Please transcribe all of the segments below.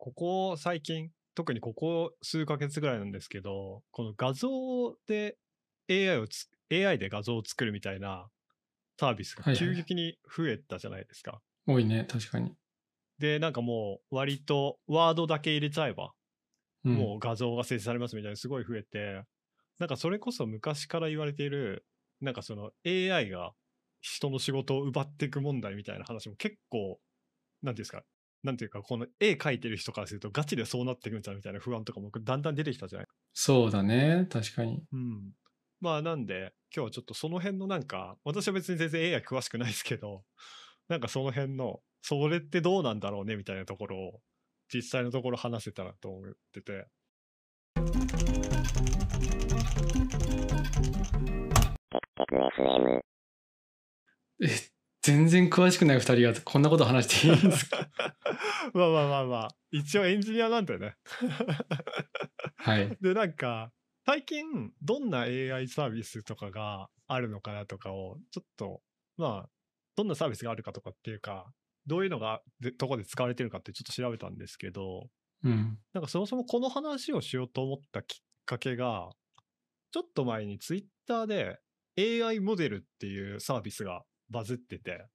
ここ最近、特にここ数ヶ月ぐらいなんですけど、この画像で AI をつ、AI で画像を作るみたいなサービスがはいはい急激に増えたじゃないですか。多いね、確かに。で、なんかもう割とワードだけ入れちゃえば、うん、もう画像が生成されますみたいなすごい増えて、なんかそれこそ昔から言われている、なんかその AI が人の仕事を奪っていく問題みたいな話も結構、なんていうんですか、なんていうか、この絵描いてる人からするとガチでそうなっていくんじゃんみたいな不安とかもだんだん出てきたじゃないそうだね、確かに。うん。まあなんで、今日はちょっとその辺のなんか、私は別に全然 AI 詳しくないですけど、なんかその辺の、それってどうなんだろうねみたいなところを、実際のところ話せたらと思ってて。え、全然詳しくない二人がこんなこと話していいんですか？まあまあまあまあ、一応エンジニアなんだよね。はい。で、なんか、最近、どんな AI サービスとかがあるのかなとかを、ちょっと、まあ、どんなサービスがあるかとかっていうか、どういうのがでどこで使われてるかってちょっと調べたんですけど、うん。なんかそもそもこの話をしようと思ったきっかけが、ちょっと前にツイッターで AI モデルっていうサービスがバズってて、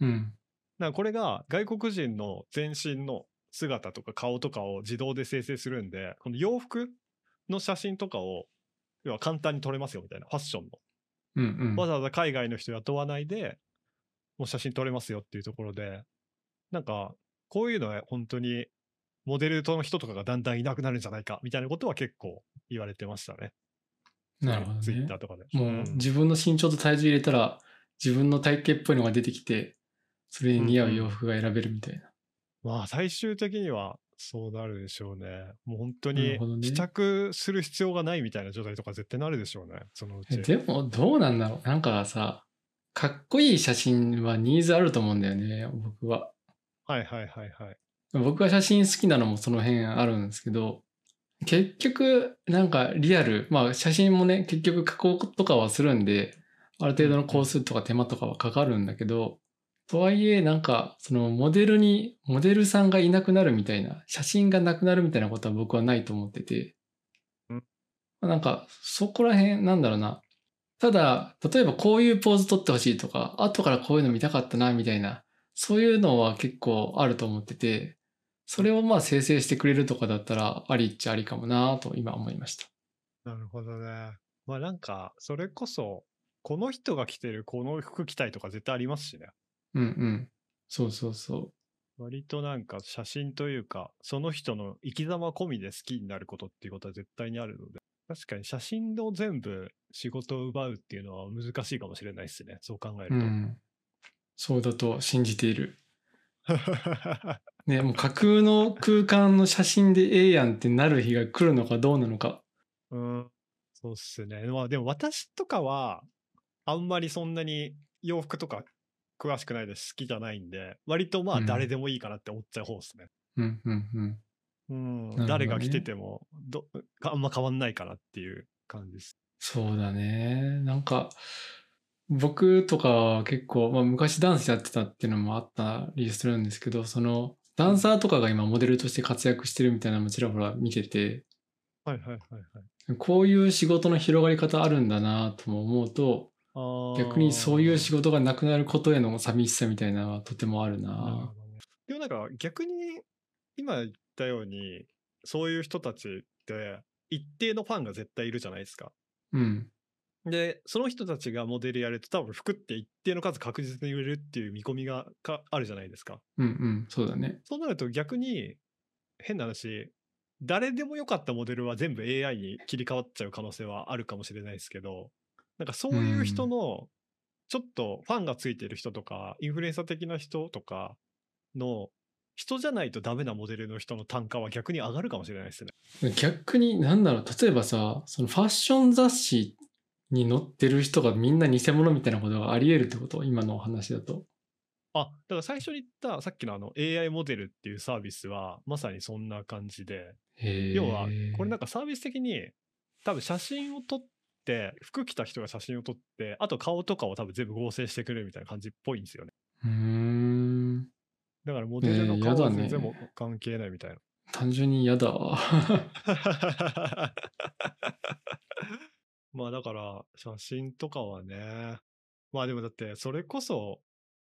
うん。なんかこれが外国人の全身の姿とか顔とかを自動で生成するんで、この洋服の写真とかを、要は簡単に撮れますよみたいな、ファッションの。うんうん。わざわざ海外の人雇わないで、もう写真撮れますよっていうところで、なんか、こういうのは本当に、モデルの人とかがだんだんいなくなるんじゃないかみたいなことは結構言われてましたね。なるほどツイッねターとかで。もううん自分の身長と体重入れたら自分の体型っぽいのが出てきて、それに似合う洋服が選べるみたいな。まあ最終的にはそうなるでしょうね。もう本当に試着する必要がないみたいな状態とか絶対なるでしょうね。そのうち。えでもどうなんだろうなんかさ、かっこいい写真はニーズあると思うんだよね、僕は。はいはいはいはい。僕が写真好きなのもその辺あるんですけど、結局、なんかリアル、まあ写真もね、結局加工とかはするんで、ある程度の工数とか手間とかはかかるんだけど、とはいえ、なんか、そのモデルに、モデルさんがいなくなるみたいな、写真がなくなるみたいなことは僕はないと思っててうん、なんか、そこら辺、なんだろうな。ただ、例えばこういうポーズ撮ってほしいとか、後からこういうの見たかったな、みたいな、そういうのは結構あると思ってて、それをまあ生成してくれるとかだったら、ありっちゃありかもなと今思いました。なるほどね。まあなんか、それこそ、この人が着てるこの服着たいとか絶対ありますしね。うんうん。そうそうそう。割となんか写真というか、その人の生き様込みで好きになることっていうことは絶対にあるので、確かに写真を全部仕事を奪うっていうのは難しいかもしれないですね。そう考えると。うん。そうだと信じている。ね、もう架空の空間の写真でええやんってなる日が来るのかどうなのか。うん、そうっすね。まあでも私とかは、あんまりそんなに洋服とか詳しくないです。好きじゃないんで、割とまあうん誰でもいいかなって思っちゃう方ですね。うんうんうん。うん、ね誰が着ててもど、あんま変わんないかなっていう感じです。そうだね。なんか、僕とかは結構、まあ、昔ダンスやってたっていうのもあったりするんですけど、その、ダンサーとかが今モデルとして活躍してるみたいなのもちらほら見てて、はいはいはいはい。こういう仕事の広がり方あるんだなとも思うと、逆にそういう仕事がなくなることへの寂しさみたいなのはとてもあるなでもなんか逆に今言ったようにそういう人たちって一定のファンが絶対いるじゃないですか。うん。でその人たちがモデルやると多分服って一定の数確実に売れるっていう見込みがかあるじゃないですか。うんうん。そうだね。そうなると逆に変な話誰でもよかったモデルは全部 AI に切り替わっちゃう可能性はあるかもしれないですけどなんかそういう人のちょっとファンがついてる人とかインフルエンサー的な人とかの人じゃないとダメなモデルの人の単価は逆に上がるかもしれないですね。逆に、なんだろう、例えばさ、そのファッション雑誌に載ってる人がみんな偽物みたいなことがあり得るってこと？今のお話だと。あだから最初に言ったさっきのあの AI モデルっていうサービスはまさにそんな感じでへ要はこれなんか、かサービス的に多分写真を撮って服着た人が写真を撮ってあと顔とかを多分全部合成してくれるみたいな感じっぽいんですよねうーん。だからモデルのえー顔は全然もう関係ないみたいな、単純に嫌だわ。まあだから、写真とかはね。まあでもだって、それこそ、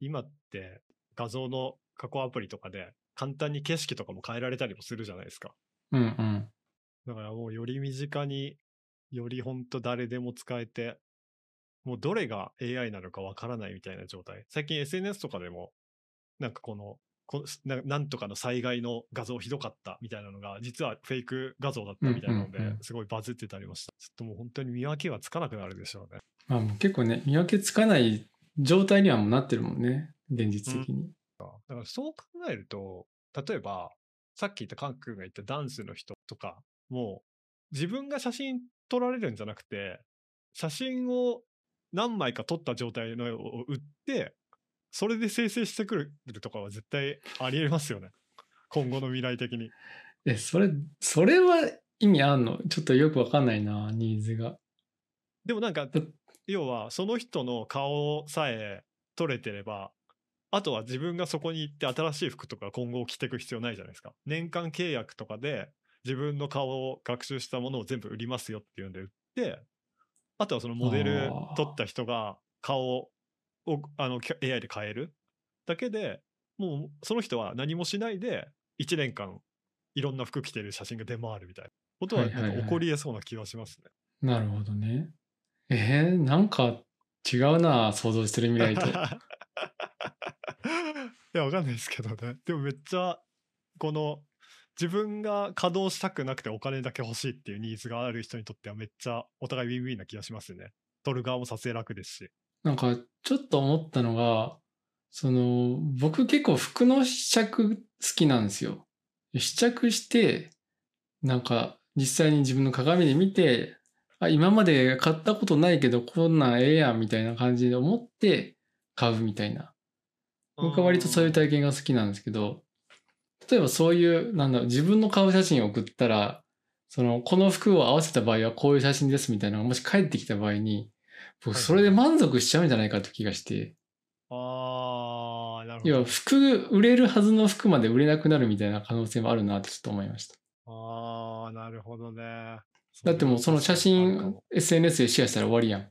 今って画像の加工アプリとかで簡単に景色とかも変えられたりもするじゃないですか。うんうん。だからもうより身近に、よりほんと誰でも使えて、もうどれが AI なのかわからないみたいな状態。最近 SNS とかでも、なんかこの、こななんとかの災害の画像ひどかったみたいなのが、実はフェイク画像だったみたいなのでうんうんう、んすごいバズってたりました。ちょっともう本当に見分けはつかなくなるでしょうね。まあもう結構ね、見分けつかない状態にはもうなってるもんね。現実的に。だからそう考えると、例えば、さっき言ったカン君が言ったダンスの人とかも、自分が写真撮られるんじゃなくて、写真を何枚か撮った状態のを売って、それで生成してくるとかは絶対ありえますよね。今後の未来的に。え、それ、それは意味あんの？ちょっとよくわかんないな、ニーズが。でもなんかだ、要はその人の顔さえ撮れてれば、あとは自分がそこに行って新しい服とか今後着ていく必要ないじゃないですか。年間契約とかで自分の顔を学習したものを全部売りますよっていうんで売って、あとはそのモデル撮った人が顔をあのき AI で変えるだけでもうその人は何もしないで1年間いろんな服着てる写真が出回るみたいなことははいはいはいなんか起こり得そうな気がしますね。なるほどね。えー、なんか違うな、想像してる未来と。いや、わかんないですけどね。でもめっちゃ、この、自分が稼働したくなくてお金だけ欲しいっていうニーズがある人にとってはめっちゃお互いウィンウィンな気がしますね。撮る側も撮影楽ですし。なんかちょっと思ったのが、その、僕結構服の試着好きなんですよ。試着して、なんか実際に自分の鏡で見て、あ、今まで買ったことないけどこんなんええやんみたいな感じで思って買うみたいな。僕は割とそういう体験が好きなんですけど、例えばそういう、なんだろう、自分の顔写真を送ったら、その、この服を合わせた場合はこういう写真ですみたいなのがもし返ってきた場合に、僕はいそれで満足しちゃうんじゃないかって気がして、あー、なるほ要はど。服、売れるはずの服まで売れなくなるみたいな可能性もあるなってちょっと思いました。あー、なるほどね。だってもうその写真も SNS でシェアしたら終わりやん。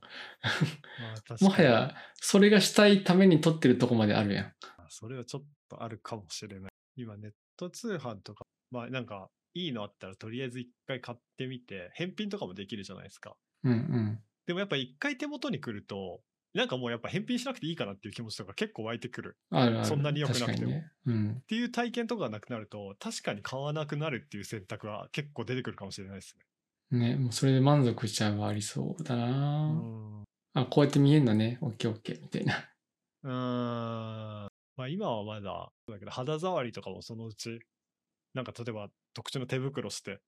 もはや、それがしたいために撮ってるとこまであるやん。それはちょっとあるかもしれない。今ネット通販とか、まあなんかいいのあったらとりあえず一回買ってみて、返品とかもできるじゃないですか。うんうん。でもやっぱ一回手元に来ると、なんかもうやっぱ返品しなくていいかなっていう気持ちとか結構湧いてくる。あるある。そんなに良くなくてもね。うんっ。ていう体験とかがなくなると、確かに買わなくなるっていう選択は結構出てくるかもしれないですね。ね、もうそれで満足しちゃうはありそうだうな、ん。うあ、こうやって見えんだね。オッケーオッケーみたいな。ーん。まあ今はまだ、だけど肌触りとかもそのうち、なんか例えば特殊な手袋して、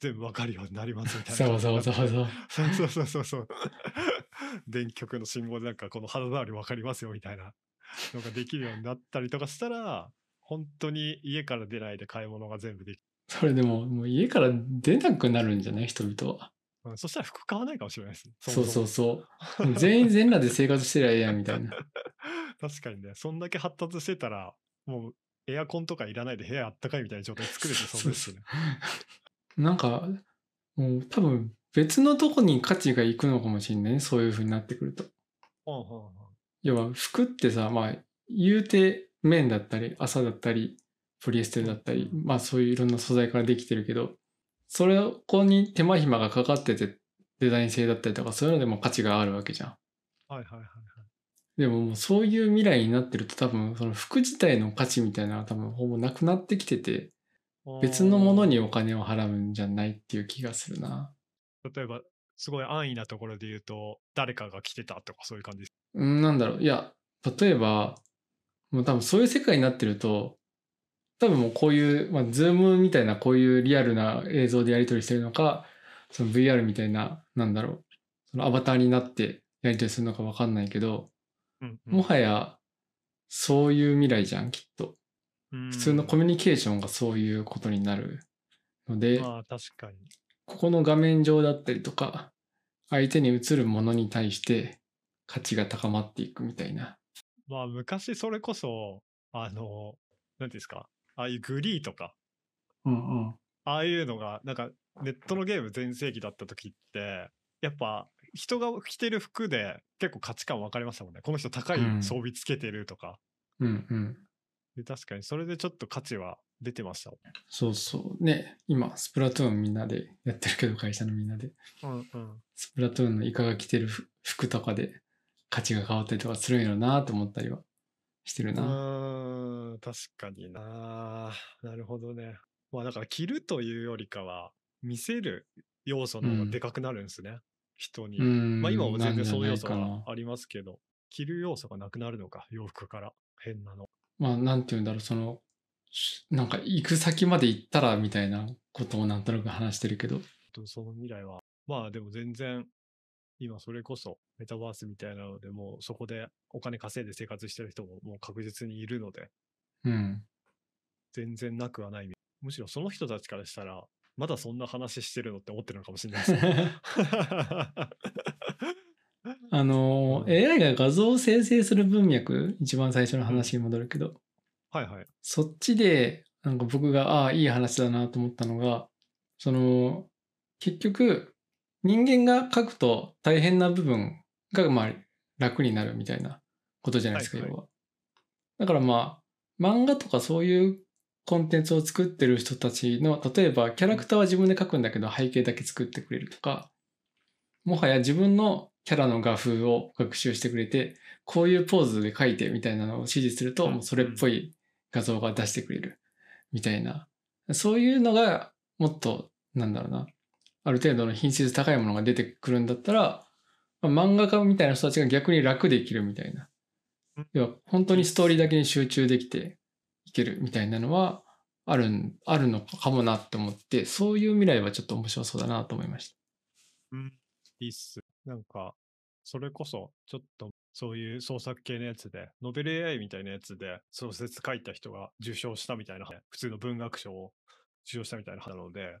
全部わかるようになりますみたいな。そうそうそうそう。そうそうそうそうそう。電極の信号でなんかこの肌触り分かりますよみたいなのができるようになったりとかしたら、本当に家から出ないで買い物が全部できそれでも、もう家から出なくなるんじゃない？人々は。うんそしたら服買わないかもしれないです。そうそうう。そう。全員全裸で生活してりゃええやんみたいな。確かにね、そんだけ発達してたら、もうエアコンとかいらないで部屋あったかいみたいな状態作れてそうですね。なんか、もう多分別のとこに価値がいくのかもしれないね。そういう風になってくると。ほんほんほん要は服ってさ、まあ、言うて綿だったり、麻だったり、ポリエステルだったり、まあそういういろんな素材からできてるけど、それをここに手間暇がかかってて、デザイン性だったりとか、そういうのでも価値があるわけじゃん。はいはいはいはい。でももうそういう未来になってると多分その服自体の価値みたいなのは多分ほぼなくなってきてて、別のものにお金を払うんじゃないっていう気がするな。例えば、すごい安易なところで言うと、誰かが着てたとかそういう感じです。うん、なんだろう。いや、例えば、もう多分そういう世界になってると、多分もうこういう、まあ、ズームみたいなこういうリアルな映像でやり取りしてるのか、その VR みたいな、なんだろう。そのアバターになってやり取りするのかわかんないけど、うんうんもはやそういう未来じゃん、きっと。普普通のコミュニケーションがそういうことになるので、まあ確かに。ここの画面上だったりとか、相手に映るものに対して価値が高まっていくみたいな。まあ昔それこそ、あの、なんていうんですか、ああいうグリーとか、うんうん。ああいうのが、なんかネットのゲーム全盛期だった時って、やっぱ人が着てる服で結構価値観分かりましたもんね。この人高いうん装備つけてるとか。うんうん。で確かにそれでちょっと価値は出てましたもそうそう。ね、今、スプラトゥーンみんなでやってるけど、会社のみんなで。ん。うんうん。スプラトゥーンのイカが着てる服服とかで価値が変わったりとかするんやろなと思ったりはしてるうな。ーん、確かにな。なるほどね。まあだから着るというよりかは、見せる要素の方がでかくなるんですね。人に。うん。まあ今も全然そういう要素なんじゃないかなはありますけど、着る要素がなくなるのか、洋服から。変なの。まあ、なんて言うんだろう、その、しなんか行く先まで行ったらみたいなことをなんとなく話してるけど。とその未来は、まあでも全然、今それこそメタバースみたいなので、もうそこでお金稼いで生活してる人ももう確実にいるので、うん。全然なくはない。むしろその人たちからしたら、まだそんな話してるのって思ってるのかもしれないですね。あの、うん AI が画像を生成する文脈、一番最初の話に戻るけど、はいはい。そっちで、なんか僕が、ああ、いい話だなと思ったのが、その、結局、人間が書くと大変な部分が、まあ、楽になるみたいなことじゃないですか、はいはい要は。だからまあ、漫画とかそういうコンテンツを作ってる人たちの、例えばキャラクターは自分で書くんだけど背景だけ作ってくれるとか、もはや自分のキャラの画風を学習してくれて、こういうポーズで書いてみたいなのを指示すると、うんもうそれっぽい画像が出してくれるみたいな。そういうのがもっと、なんだろうな、ある程度の品質高いものが出てくるんだったら、まあ漫画家みたいな人たちが逆に楽で生きるみたいなうん。要は本当にストーリーだけに集中できていけるみたいなのはあるん、あるのかもなって思って、そういう未来はちょっと面白そうだなと思いました。うん。いいっす。なんか、それこそ、ちょっと、そういう創作系のやつで、ノベル AI みたいなやつで、小説書いた人が受賞したみたいな、普通の文学賞を受賞したみたいな話なので、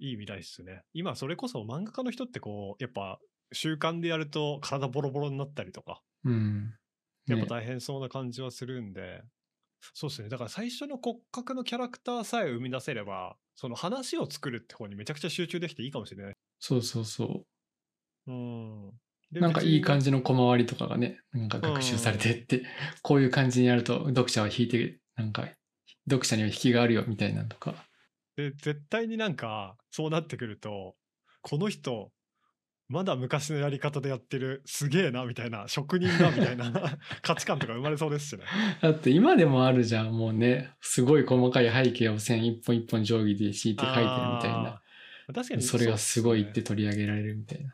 いい未来っすね。今、それこそ漫画家の人ってこう、やっぱ、習慣でやると体ボロボロになったりとか、うん。ねやっぱ大変そうな感じはするんで、そうですね。だから最初の骨格のキャラクターさえ生み出せれば、その話を作るって方にめちゃくちゃ集中できていいかもしれない。そうそうそうん。う。なんかいい感じ。じの小回りとかがね、なんか学習されてって、こういう感じにやると読者は引いて、なんか、読者には引きがあるよみたいなのとか。で、絶対になんか、そうなってくると、この人、まだ昔のやり方でやってる、すげえな、みたいな、職人だ、みたいな 価値観とか生まれそうですしね。だって今でもあるじゃん、もうね、すごい細かい背景を線一本一本定規で敷いて書いてるみたいな。確かにそれがすごいって取り上げられるみたいな。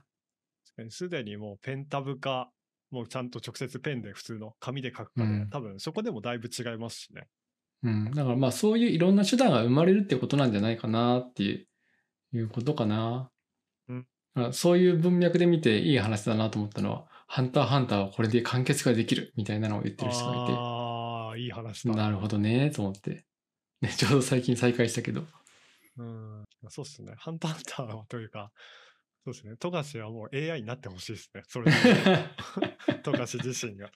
確かにすでにもうペンタブか、もうちゃんと直接ペンで普通の紙で書くかで、うん多分そこでもだいぶ違いますしね。うん。だからまあそういういろんな手段が生まれるってことなんじゃないかなっていういうことかな。うんそういう文脈で見ていい話だなと思ったのは、ハンターハンターはこれで完結ができるみたいなのを言ってる人がいて。ああ、いい話だ。なるほどね、と思って。ね、ちょうど最近再開したけど。うん、そうっすね。ハンターハンターはというか、そうですね。富樫はもう AI になってほしいですね。それで 富樫自身が。